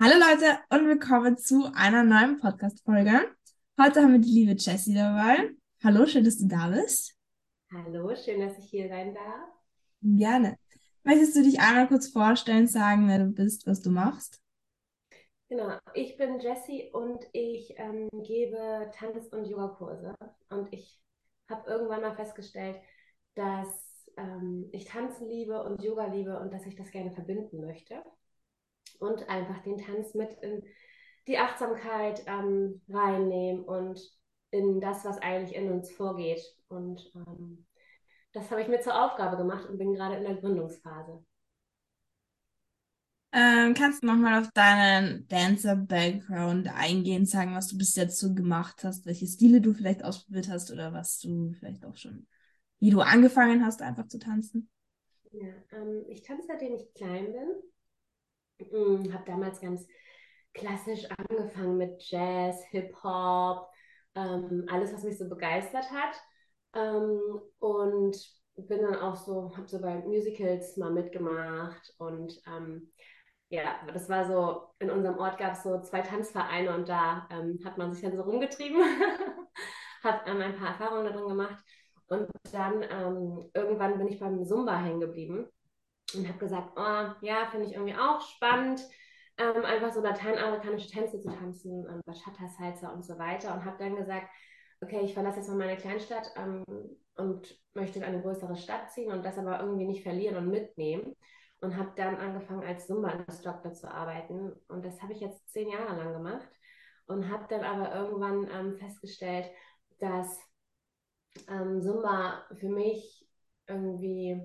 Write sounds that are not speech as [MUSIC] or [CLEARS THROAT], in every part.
Hallo Leute und willkommen zu einer neuen Podcast-Folge. Heute haben wir die liebe Jessie dabei. Hallo, schön, dass du da bist. Hallo, schön, dass ich hier sein darf. Gerne. Möchtest du dich einmal kurz vorstellen, sagen, wer du bist, was du machst? Genau, ich bin Jessie und ich ähm, gebe Tanz- und Yogakurse. Und ich habe irgendwann mal festgestellt, dass ähm, ich Tanzen liebe und Yoga liebe und dass ich das gerne verbinden möchte und einfach den Tanz mit in die Achtsamkeit ähm, reinnehmen und in das, was eigentlich in uns vorgeht. Und ähm, das habe ich mir zur Aufgabe gemacht und bin gerade in der Gründungsphase. Ähm, kannst du nochmal auf deinen Dancer-Background eingehen, sagen, was du bis jetzt so gemacht hast, welche Stile du vielleicht ausprobiert hast oder was du vielleicht auch schon, wie du angefangen hast, einfach zu tanzen? Ja, ähm, ich tanze seitdem ich klein bin. Mhm, habe damals ganz klassisch angefangen mit Jazz, Hip-Hop, ähm, alles, was mich so begeistert hat. Ähm, und bin dann auch so, habe so bei Musicals mal mitgemacht und ähm, ja, das war so, in unserem Ort gab es so zwei Tanzvereine und da ähm, hat man sich dann so rumgetrieben, [LAUGHS] hat ähm, ein paar Erfahrungen darin gemacht und dann ähm, irgendwann bin ich beim Zumba hängen geblieben und habe gesagt, oh, ja, finde ich irgendwie auch spannend, ähm, einfach so lateinamerikanische Tänze zu tanzen, ähm, Bachata, Salsa und so weiter. Und habe dann gesagt, okay, ich verlasse jetzt mal meine Kleinstadt ähm, und möchte in eine größere Stadt ziehen und das aber irgendwie nicht verlieren und mitnehmen. Und habe dann angefangen, als Zumba-Instructor zu arbeiten. Und das habe ich jetzt zehn Jahre lang gemacht. Und habe dann aber irgendwann ähm, festgestellt, dass ähm, Zumba für mich irgendwie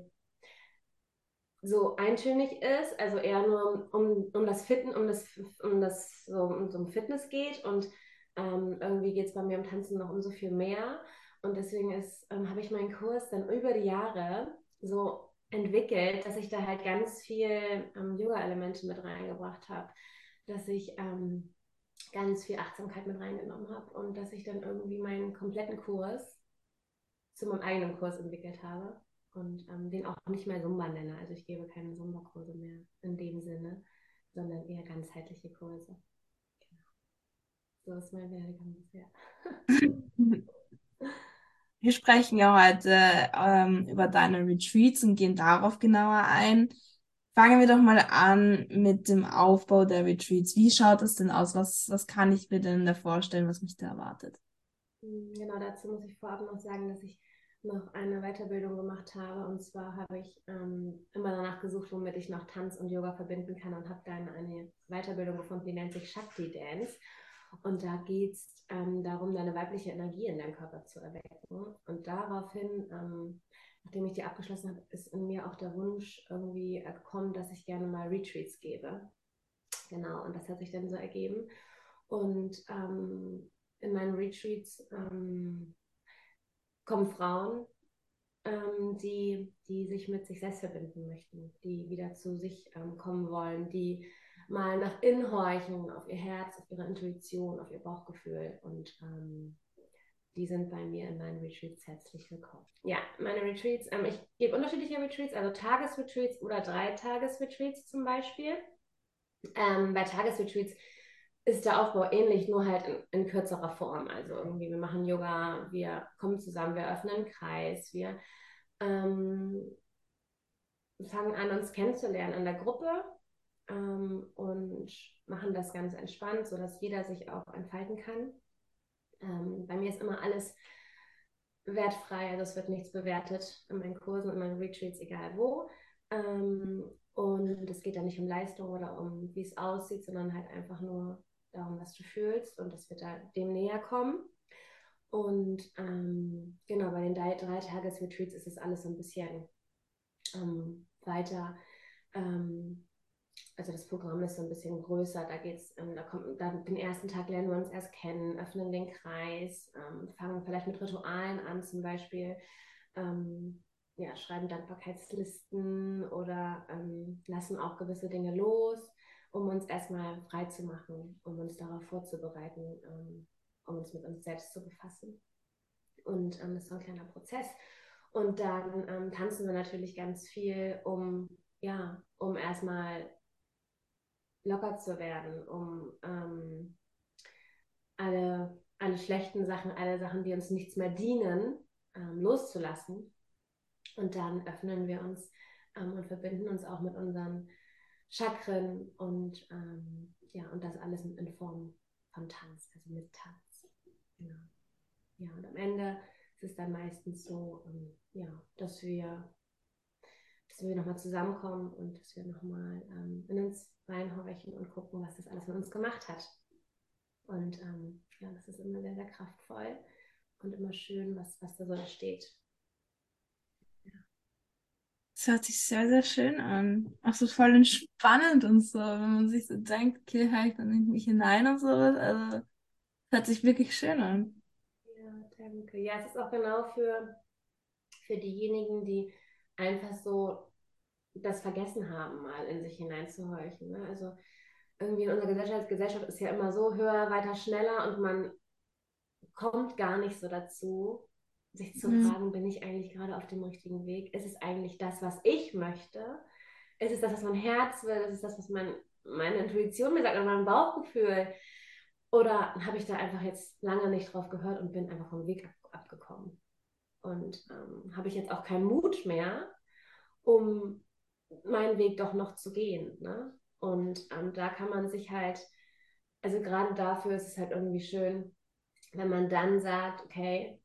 so eintönig ist, also eher nur um, um das Fitten, um das, um das so um, um Fitness geht und ähm, irgendwie geht es bei mir um Tanzen noch um so viel mehr. Und deswegen ähm, habe ich meinen Kurs dann über die Jahre so entwickelt, dass ich da halt ganz viel ähm, Yoga-Elemente mit reingebracht habe, dass ich ähm, ganz viel Achtsamkeit mit reingenommen habe und dass ich dann irgendwie meinen kompletten Kurs zu meinem eigenen Kurs entwickelt habe und ähm, den auch nicht mehr Zumba nenne. Also ich gebe keine Zumba-Kurse mehr in dem Sinne, sondern eher ganzheitliche Kurse. Genau. So ist mein Werdegang bisher. [LAUGHS] Wir sprechen ja heute ähm, über deine Retreats und gehen darauf genauer ein. Fangen wir doch mal an mit dem Aufbau der Retreats. Wie schaut das denn aus? Was, was kann ich mir denn da vorstellen, was mich da erwartet? Genau, dazu muss ich vorab noch sagen, dass ich noch eine Weiterbildung gemacht habe. Und zwar habe ich ähm, immer danach gesucht, womit ich noch Tanz und Yoga verbinden kann und habe dann eine Weiterbildung gefunden, die nennt sich Shakti Dance. Und da geht es ähm, darum, deine weibliche Energie in deinem Körper zu erwecken. Und daraufhin, ähm, nachdem ich die abgeschlossen habe, ist in mir auch der Wunsch irgendwie gekommen, dass ich gerne mal Retreats gebe. Genau, und das hat sich dann so ergeben. Und ähm, in meinen Retreats ähm, kommen Frauen, ähm, die, die sich mit sich selbst verbinden möchten, die wieder zu sich ähm, kommen wollen, die mal nach innen horchen, auf ihr Herz, auf ihre Intuition, auf ihr Bauchgefühl. Und ähm, die sind bei mir in meinen Retreats herzlich willkommen. Ja, meine Retreats, ähm, ich gebe unterschiedliche Retreats, also Tagesretreats oder Dreitagesretreats zum Beispiel. Ähm, bei Tagesretreats ist der Aufbau ähnlich, nur halt in, in, kürzerer Form. Also irgendwie, wir machen Yoga, wir kommen zusammen, wir öffnen einen Kreis, wir ähm, fangen an, uns kennenzulernen in der Gruppe ähm, und machen das ganz entspannt, sodass jeder sich auch entfalten kann. Ähm, bei mir ist immer alles wertfrei, also es wird nichts bewertet in meinen Kursen, in meinen Retreats, egal wo. Ähm, und es geht da nicht um Leistung oder um, wie es aussieht, sondern halt einfach nur darum, was du fühlst und dass wir da dem näher kommen. Und ähm, genau, bei den drei, Tages-Retreats ist es alles so ein bisschen ähm, weiter. Ähm, also das Programm ist so ein bisschen größer. Da geht's, ähm, da kommt, da, den ersten Tag lernen wir uns erst kennen, öffnen den Kreis, ähm, fangen vielleicht mit Ritualen an, zum Beispiel. Ähm, ja, schreiben Dankbarkeitslisten oder lassen auch gewisse Dinge los um uns erstmal frei zu machen, um uns darauf vorzubereiten, ähm, um uns mit uns selbst zu befassen. Und ähm, das ist so ein kleiner Prozess. Und dann ähm, tanzen wir natürlich ganz viel, um, ja, um erstmal locker zu werden, um ähm, alle, alle schlechten Sachen, alle Sachen, die uns nichts mehr dienen, ähm, loszulassen. Und dann öffnen wir uns ähm, und verbinden uns auch mit unseren Chakren und ähm, ja, und das alles in Form von Tanz, also mit Tanz. Genau. Ja, und am Ende ist es dann meistens so, ähm, ja, dass wir, dass wir nochmal zusammenkommen und dass wir nochmal ähm, in uns reinhorchen und gucken, was das alles mit uns gemacht hat. Und ähm, ja, das ist immer sehr, sehr kraftvoll und immer schön, was, was da so entsteht. Das hört sich sehr, sehr schön an. Auch so voll entspannend und so, wenn man sich so denkt, okay, halt ich dann in mich hinein und sowas. Also, hört sich wirklich schön an. Ja, danke. Ja, es ist auch genau für, für diejenigen, die einfach so das vergessen haben, mal in sich hineinzuhorchen. Ne? Also, irgendwie in unserer Gesellschaft, Gesellschaft ist ja immer so höher, weiter, schneller und man kommt gar nicht so dazu, sich zu mhm. fragen, bin ich eigentlich gerade auf dem richtigen Weg? Ist es eigentlich das, was ich möchte? Ist es das, was mein Herz will? Ist es das, was mein, meine Intuition mir sagt oder mein Bauchgefühl? Oder habe ich da einfach jetzt lange nicht drauf gehört und bin einfach vom Weg ab, abgekommen? Und ähm, habe ich jetzt auch keinen Mut mehr, um meinen Weg doch noch zu gehen? Ne? Und ähm, da kann man sich halt, also gerade dafür ist es halt irgendwie schön, wenn man dann sagt, okay,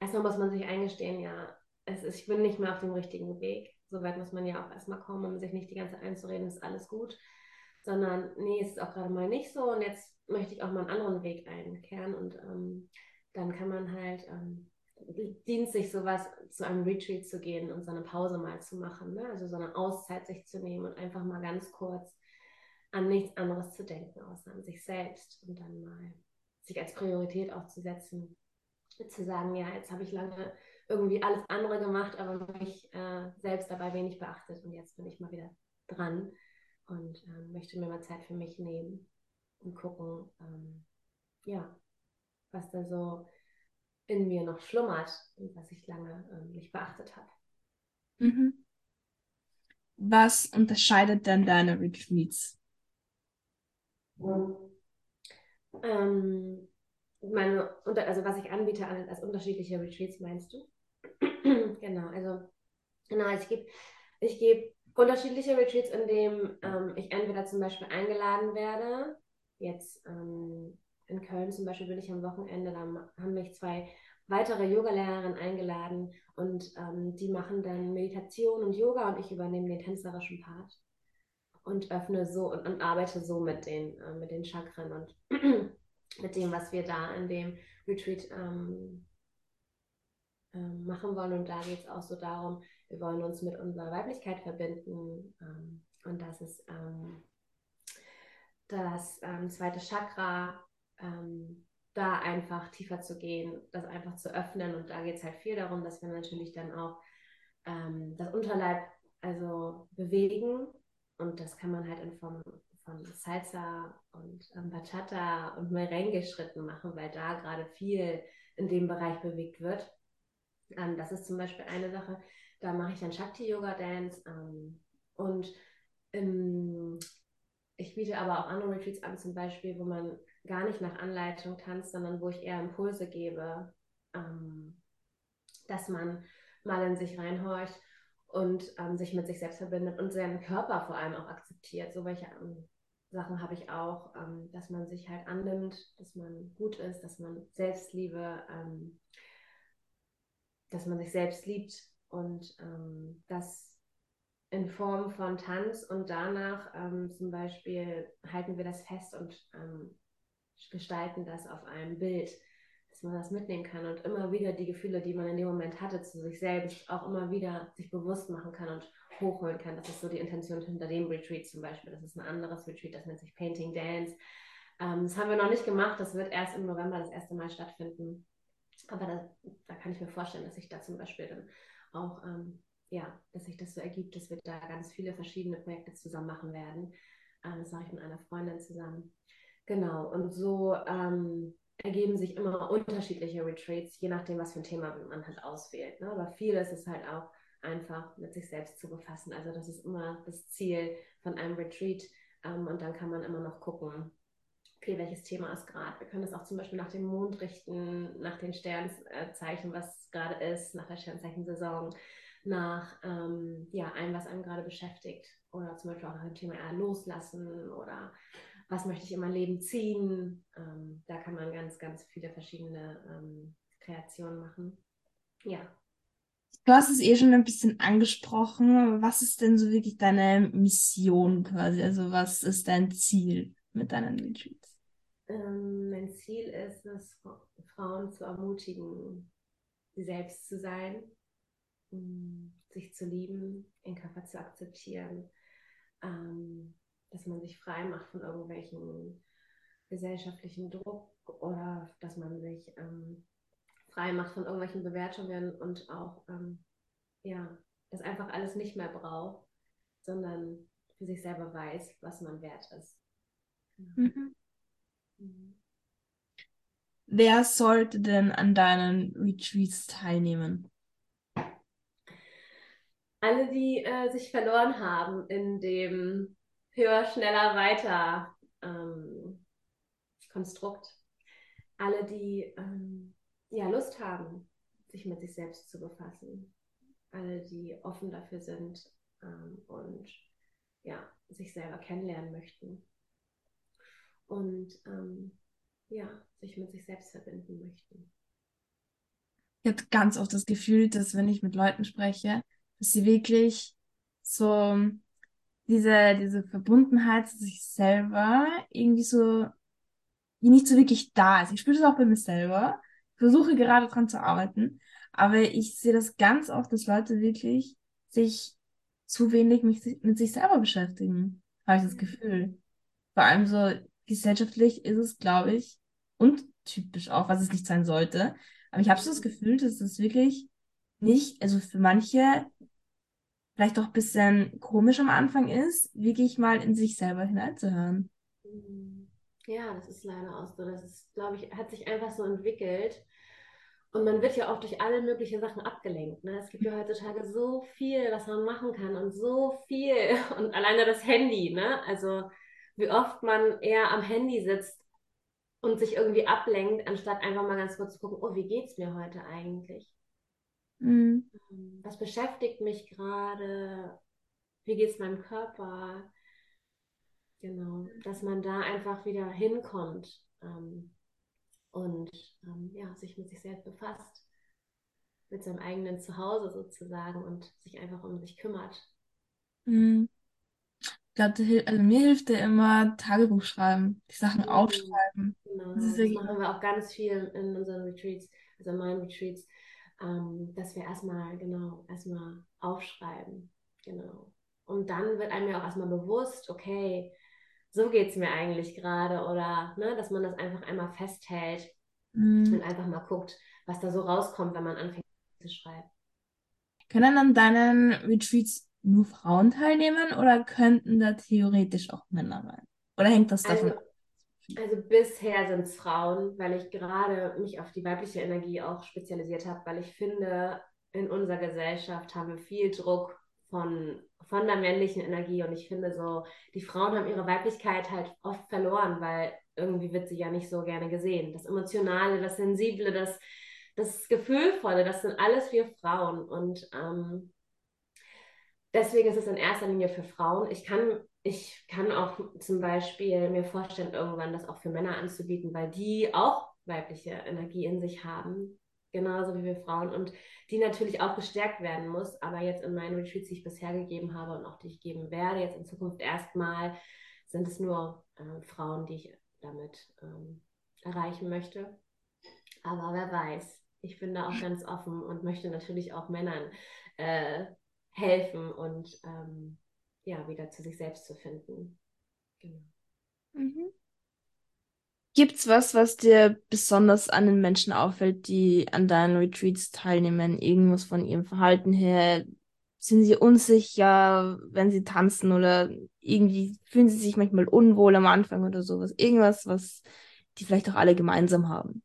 erstmal muss man sich eingestehen, ja, es ist, ich bin nicht mehr auf dem richtigen Weg. So weit muss man ja auch erstmal kommen, um sich nicht die ganze Zeit einzureden, ist alles gut, sondern nee, ist auch gerade mal nicht so und jetzt möchte ich auch mal einen anderen Weg einkehren und ähm, dann kann man halt, ähm, dient sich sowas, zu einem Retreat zu gehen und so eine Pause mal zu machen, ne? also so eine Auszeit sich zu nehmen und einfach mal ganz kurz an nichts anderes zu denken, außer an sich selbst und dann mal sich als Priorität auch zu sagen, ja, jetzt habe ich lange irgendwie alles andere gemacht, aber mich äh, selbst dabei wenig beachtet und jetzt bin ich mal wieder dran und ähm, möchte mir mal Zeit für mich nehmen und gucken, ähm, ja, was da so in mir noch schlummert und was ich lange ähm, nicht beachtet habe. Mhm. Was unterscheidet denn deine Retreats ähm, meine, also was ich anbiete als unterschiedliche Retreats, meinst du? [CLEARS THROAT] genau, also genau, ich gebe ich geb unterschiedliche Retreats, in denen ähm, ich entweder zum Beispiel eingeladen werde. Jetzt ähm, in Köln zum Beispiel bin ich am Wochenende, da haben mich zwei weitere Yogalehrerinnen eingeladen und ähm, die machen dann Meditation und Yoga und ich übernehme den tänzerischen Part und öffne so und, und arbeite so mit den, äh, mit den Chakren und [CLEARS THROAT] mit dem, was wir da in dem Retreat ähm, ähm, machen wollen. Und da geht es auch so darum, wir wollen uns mit unserer Weiblichkeit verbinden. Ähm, und das ist ähm, das ähm, zweite Chakra, da einfach tiefer zu gehen, das einfach zu öffnen. Und da geht es halt viel darum, dass wir natürlich dann auch das Unterleib also bewegen und das kann man halt in Form von Salsa und ähm, Bachata und Merengue-Schritten machen, weil da gerade viel in dem Bereich bewegt wird. Ähm, das ist zum Beispiel eine Sache, da mache ich dann Shakti-Yoga-Dance ähm, und ähm, ich biete aber auch andere Retreats an, zum Beispiel, wo man gar nicht nach Anleitung tanzt, sondern wo ich eher Impulse gebe, ähm, dass man mal in sich reinhorcht und ähm, sich mit sich selbst verbindet und seinen Körper vor allem auch akzeptiert. So welche ähm, Sachen habe ich auch, ähm, dass man sich halt annimmt, dass man gut ist, dass man Selbstliebe, ähm, dass man sich selbst liebt und ähm, das in Form von Tanz und danach ähm, zum Beispiel halten wir das fest und gestalten das auf einem Bild dass man das mitnehmen kann und immer wieder die Gefühle, die man in dem Moment hatte, zu sich selbst auch immer wieder sich bewusst machen kann und hochholen kann. Das ist so die Intention hinter dem Retreat zum Beispiel. Das ist ein anderes Retreat, das nennt sich Painting Dance. Ähm, das haben wir noch nicht gemacht, das wird erst im November das erste Mal stattfinden. Aber da, da kann ich mir vorstellen, dass sich da zum Beispiel dann auch, ähm, ja, dass sich das so ergibt, dass wir da ganz viele verschiedene Projekte zusammen machen werden. Ähm, das mache ich mit einer Freundin zusammen. Genau, und so ähm, ergeben sich immer unterschiedliche Retreats, je nachdem, was für ein Thema man halt auswählt. Ne? Aber viel ist es halt auch einfach mit sich selbst zu befassen. Also das ist immer das Ziel von einem Retreat, Ähm, und dann kann man immer noch gucken, okay, welches Thema ist gerade. Wir können das auch zum Beispiel nach dem Mond richten, nach den Sternzeichen, was gerade ist, nach der Sternzeichensaison, nach ähm, ja, allem, was einem gerade beschäftigt. Oder zum Beispiel auch nach dem Thema ja, Loslassen oder was möchte ich in mein Leben ziehen. Ähm, da kann man ganz, ganz viele verschiedene ähm, Kreationen machen. Ja. Du hast es eh schon ein bisschen angesprochen. Was ist denn so wirklich deine Mission quasi? Also was ist dein Ziel mit deinen Retreats? Ähm, mein Ziel ist es, Frauen zu ermutigen, sie selbst zu sein, sich zu lieben, ihren Körper zu akzeptieren, ähm, dass man sich frei macht von irgendwelchen gesellschaftlichen Druck oder dass man sich ähm, frei macht von irgendwelchen Bewertungen und auch ähm, ja, das einfach alles nicht mehr braucht, sondern für sich selber weiß, was man wert ist. Mhm. Mhm. Wer sollte denn an deinen Retreats teilnehmen? Alle, die äh, sich verloren haben in dem höher, schneller, weiter ähm, Konstrukt. Alle, die ähm, ja, Lust haben, sich mit sich selbst zu befassen. Alle, die offen dafür sind ähm, und ja, sich selber kennenlernen möchten. Und ähm, ja, sich mit sich selbst verbinden möchten. Ich habe ganz oft das Gefühl, dass wenn ich mit Leuten spreche, dass sie wirklich so diese, diese Verbundenheit zu sich selber irgendwie so, die nicht so wirklich da ist. Ich spüre das auch bei mir selber. Ich versuche gerade dran zu arbeiten, aber ich sehe das ganz oft, dass Leute wirklich sich zu wenig mit, mit sich selber beschäftigen, habe ich das Gefühl. Vor allem so gesellschaftlich ist es, glaube ich, und typisch auch, was es nicht sein sollte. Aber ich habe so das Gefühl, dass es wirklich nicht, also für manche vielleicht auch ein bisschen komisch am Anfang ist, wirklich mal in sich selber hineinzuhören. Ja, das ist leider auch so. Das glaube ich, hat sich einfach so entwickelt. Und man wird ja auch durch alle möglichen Sachen abgelenkt. Ne? Es gibt ja heutzutage so viel, was man machen kann und so viel. [LAUGHS] Und alleine das Handy, ne? Also wie oft man eher am Handy sitzt und sich irgendwie ablenkt, anstatt einfach mal ganz kurz zu gucken, oh, wie geht's mir heute eigentlich? Mhm. Ähm, was beschäftigt mich gerade? Wie geht es meinem Körper? Genau, dass man da einfach wieder hinkommt ähm, und ähm, ja, sich mit sich selbst befasst, mit seinem eigenen Zuhause sozusagen und sich einfach um sich kümmert. Mhm. Ich glaube, also mir hilft ja immer Tagebuch schreiben, die Sachen mhm. aufschreiben. Genau, das, das machen wir auch ganz viel in unseren Retreats, also in meinen Retreats ähm, dass wir erstmal, genau, erstmal aufschreiben. Genau. Und dann wird einem ja auch erstmal bewusst, okay, so geht es mir eigentlich gerade oder ne, dass man das einfach einmal festhält mhm. und einfach mal guckt, was da so rauskommt, wenn man anfängt zu schreiben. Können an deinen Retreats nur Frauen teilnehmen oder könnten da theoretisch auch Männer rein? Oder hängt das davon also, ab? Also bisher sind es Frauen, weil ich gerade mich auf die weibliche Energie auch spezialisiert habe, weil ich finde, in unserer Gesellschaft haben wir viel Druck von, von der männlichen Energie und ich finde so, die Frauen haben ihre Weiblichkeit halt oft verloren, weil irgendwie wird sie ja nicht so gerne gesehen. Das Emotionale, das Sensible, das, das Gefühlvolle, das sind alles wir Frauen und ähm, deswegen ist es in erster Linie für Frauen. Ich kann ich kann auch zum Beispiel mir vorstellen, irgendwann das auch für Männer anzubieten, weil die auch weibliche Energie in sich haben, genauso wie wir Frauen und die natürlich auch gestärkt werden muss. Aber jetzt in meinen Retreats, die ich bisher gegeben habe und auch die ich geben werde, jetzt in Zukunft erstmal, sind es nur äh, Frauen, die ich damit ähm, erreichen möchte. Aber wer weiß, ich bin da auch ganz offen und möchte natürlich auch Männern äh, helfen und ähm, ja, wieder zu sich selbst zu finden. Genau. Mhm. Gibt's was, was dir besonders an den Menschen auffällt, die an deinen Retreats teilnehmen? Irgendwas von ihrem Verhalten her? Sind sie unsicher, wenn sie tanzen oder irgendwie fühlen sie sich manchmal unwohl am Anfang oder sowas? Irgendwas, was die vielleicht auch alle gemeinsam haben?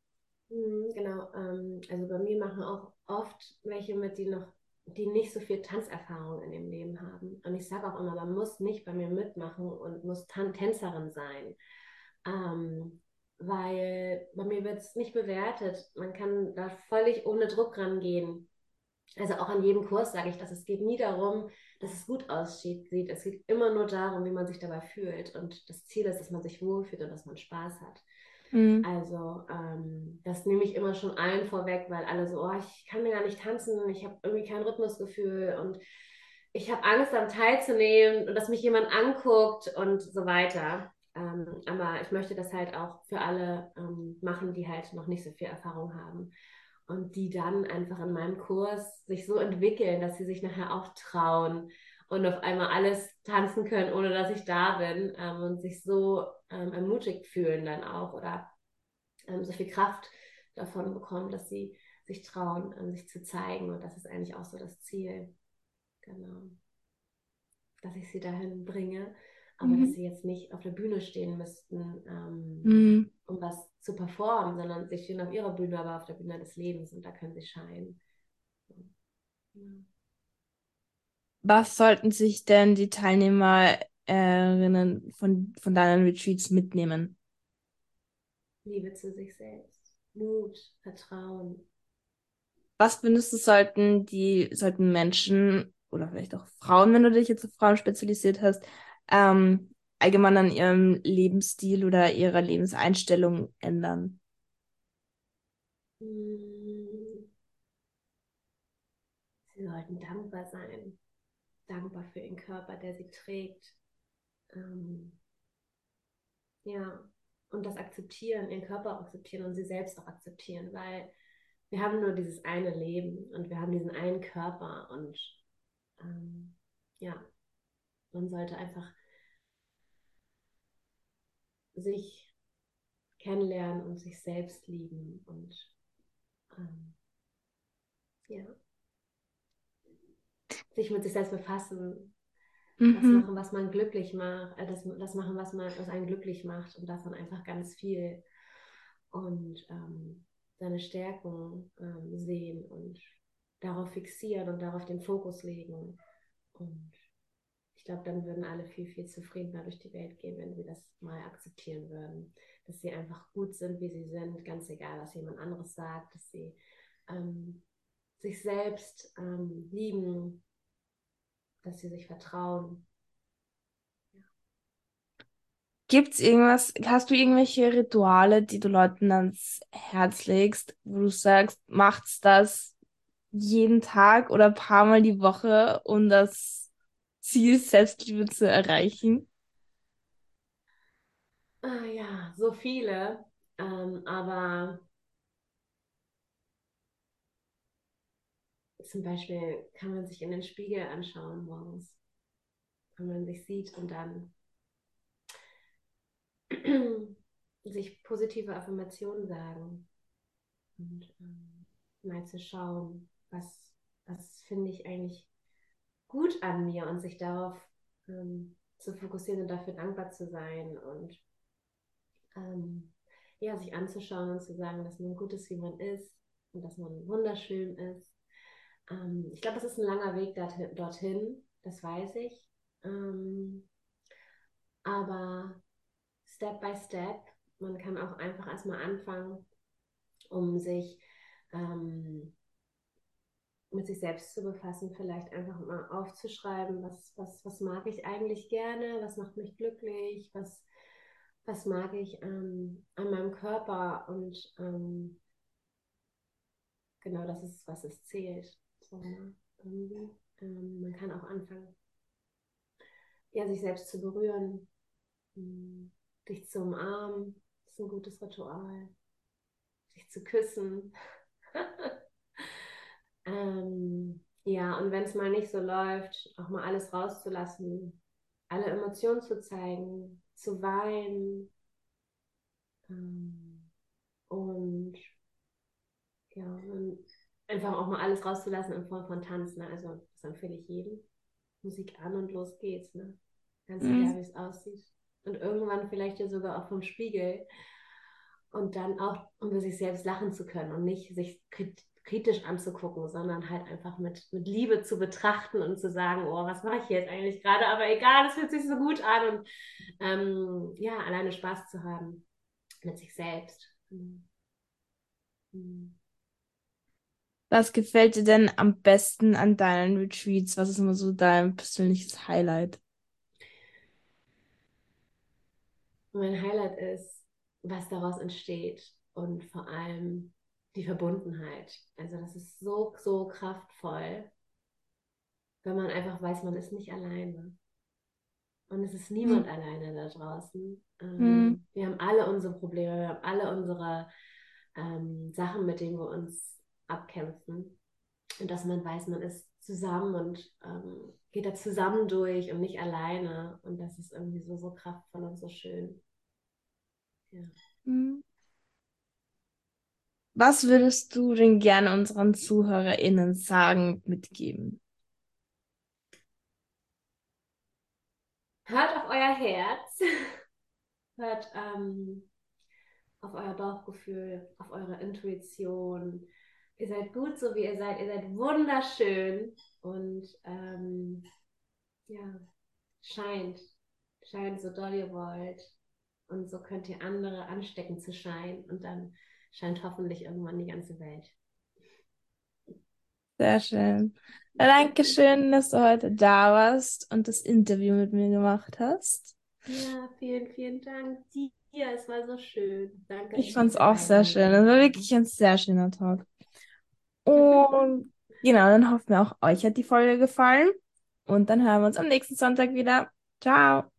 Mhm, genau, ähm, also bei mir machen auch oft welche mit, die noch die nicht so viel Tanzerfahrung in dem ich sage auch immer, man muss nicht bei mir mitmachen und muss Tan Tänzerin sein. Ähm, weil bei mir wird es nicht bewertet. Man kann da völlig ohne Druck rangehen. Also auch an jedem Kurs sage ich das. Es geht nie darum, dass es gut aussieht. Es geht immer nur darum, wie man sich dabei fühlt. Und das Ziel ist, dass man sich wohlfühlt und dass man Spaß hat. Mhm. Also ähm, das nehme ich immer schon allen vorweg, weil alle so, oh, ich kann mir gar nicht tanzen, ich habe irgendwie kein Rhythmusgefühl und ich habe Angst, am teilzunehmen und dass mich jemand anguckt und so weiter. Ähm, aber ich möchte das halt auch für alle ähm, machen, die halt noch nicht so viel Erfahrung haben und die dann einfach in meinem Kurs sich so entwickeln, dass sie sich nachher auch trauen und auf einmal alles tanzen können, ohne dass ich da bin ähm, und sich so ähm, ermutigt fühlen dann auch oder ähm, so viel Kraft davon bekommen, dass sie sich trauen, ähm, sich zu zeigen und das ist eigentlich auch so das Ziel. Genau. Dass ich sie dahin bringe aber mhm. dass sie jetzt nicht auf der Bühne stehen müssten, ähm, mhm. um was zu performen, sondern sie stehen auf ihrer Bühne, aber auf der Bühne des Lebens und da können sie scheinen. Ja. Was sollten sich denn die Teilnehmerinnen von, von deinen Retreats mitnehmen? Liebe zu sich selbst, Mut, Vertrauen. Was findest du, sollten die, sollten Menschen oder vielleicht auch Frauen, wenn du dich jetzt auf Frauen spezialisiert hast, ähm, allgemein an ihrem Lebensstil oder ihrer Lebenseinstellung ändern? Sie sollten dankbar sein. Dankbar für ihren Körper, der sie trägt. Ähm, ja, und das akzeptieren, ihren Körper akzeptieren und sie selbst auch akzeptieren, weil wir haben nur dieses eine Leben und wir haben diesen einen Körper und ähm, ja, man sollte einfach sich kennenlernen und sich selbst lieben und ähm, ja, sich mit sich selbst befassen, mhm. das machen, was man glücklich macht, äh, das, das machen, was man, was einen glücklich macht und davon einfach ganz viel und ähm, seine Stärken ähm, sehen und darauf fixieren und darauf den Fokus legen und ich glaube, dann würden alle viel, viel zufriedener durch die Welt gehen, wenn sie das mal akzeptieren würden. Dass sie einfach gut sind, wie sie sind, ganz egal, was jemand anderes sagt, dass sie ähm, sich selbst ähm, lieben, dass sie sich vertrauen. Gibt es irgendwas, hast du irgendwelche Rituale, die du Leuten ans Herz legst, wo du sagst, macht's das jeden Tag oder ein paar Mal die Woche und das Ziel, Selbstliebe zu erreichen? Ah, ja, so viele. Ähm, aber zum Beispiel kann man sich in den Spiegel anschauen morgens, wenn man sich sieht und dann [CLEARS THROAT] sich positive Affirmationen sagen und ähm, mal zu schauen, was, was finde ich eigentlich gut an mir und sich darauf ähm, zu fokussieren und dafür dankbar zu sein und ähm, ja, sich anzuschauen und zu sagen, dass man gut ist, wie man ist und dass man wunderschön ist. Ähm, ich glaube, das ist ein langer Weg dorthin, das weiß ich. Ähm, aber Step by Step, man kann auch einfach erstmal anfangen, um sich ähm, mit sich selbst zu befassen, vielleicht einfach mal aufzuschreiben, was, was, was mag ich eigentlich gerne, was macht mich glücklich, was, was mag ich ähm, an meinem Körper und ähm, genau das ist, was es zählt. So, ne? ähm, man kann auch anfangen, ja, sich selbst zu berühren, hm, dich zu umarmen, das ist ein gutes Ritual, sich zu küssen. [LAUGHS] Ähm, ja, und wenn es mal nicht so läuft, auch mal alles rauszulassen, alle Emotionen zu zeigen, zu weinen ähm, und ja, einfach auch mal alles rauszulassen in Form von Tanzen. Ne? Also das empfehle ich jedem. Musik an und los geht's. Ne? Ganz mhm. egal, wie es aussieht. Und irgendwann vielleicht ja sogar auch vom Spiegel. Und dann auch, um über sich selbst lachen zu können und nicht sich kritisch anzugucken, sondern halt einfach mit, mit Liebe zu betrachten und zu sagen, oh, was mache ich jetzt eigentlich gerade? Aber egal, es fühlt sich so gut an und ähm, ja, alleine Spaß zu haben mit sich selbst. Was gefällt dir denn am besten an deinen Retreats? Was ist immer so dein persönliches Highlight? Mein Highlight ist, was daraus entsteht und vor allem die Verbundenheit. Also das ist so, so kraftvoll, wenn man einfach weiß, man ist nicht alleine. Und es ist niemand hm. alleine da draußen. Ähm, hm. Wir haben alle unsere Probleme, wir haben alle unsere ähm, Sachen, mit denen wir uns abkämpfen. Und dass man weiß, man ist zusammen und ähm, geht da zusammen durch und nicht alleine. Und das ist irgendwie so, so kraftvoll und so schön. Ja. Hm. Was würdest du denn gerne unseren ZuhörerInnen sagen, mitgeben? Hört auf euer Herz. [LAUGHS] Hört ähm, auf euer Bauchgefühl, auf eure Intuition. Ihr seid gut, so wie ihr seid. Ihr seid wunderschön und ähm, ja, scheint. Scheint so doll ihr wollt. Und so könnt ihr andere anstecken zu scheinen. Und dann scheint hoffentlich irgendwann die ganze Welt. Sehr schön. Ja, danke schön, dass du heute da warst und das Interview mit mir gemacht hast. Ja, vielen, vielen Dank dir. Es war so schön. Danke. Ich fand es auch sehr schön. Es war wirklich ein sehr schöner Talk. Und [LAUGHS] genau, dann hoffen wir auch, euch hat die Folge gefallen. Und dann hören wir uns am nächsten Sonntag wieder. Ciao.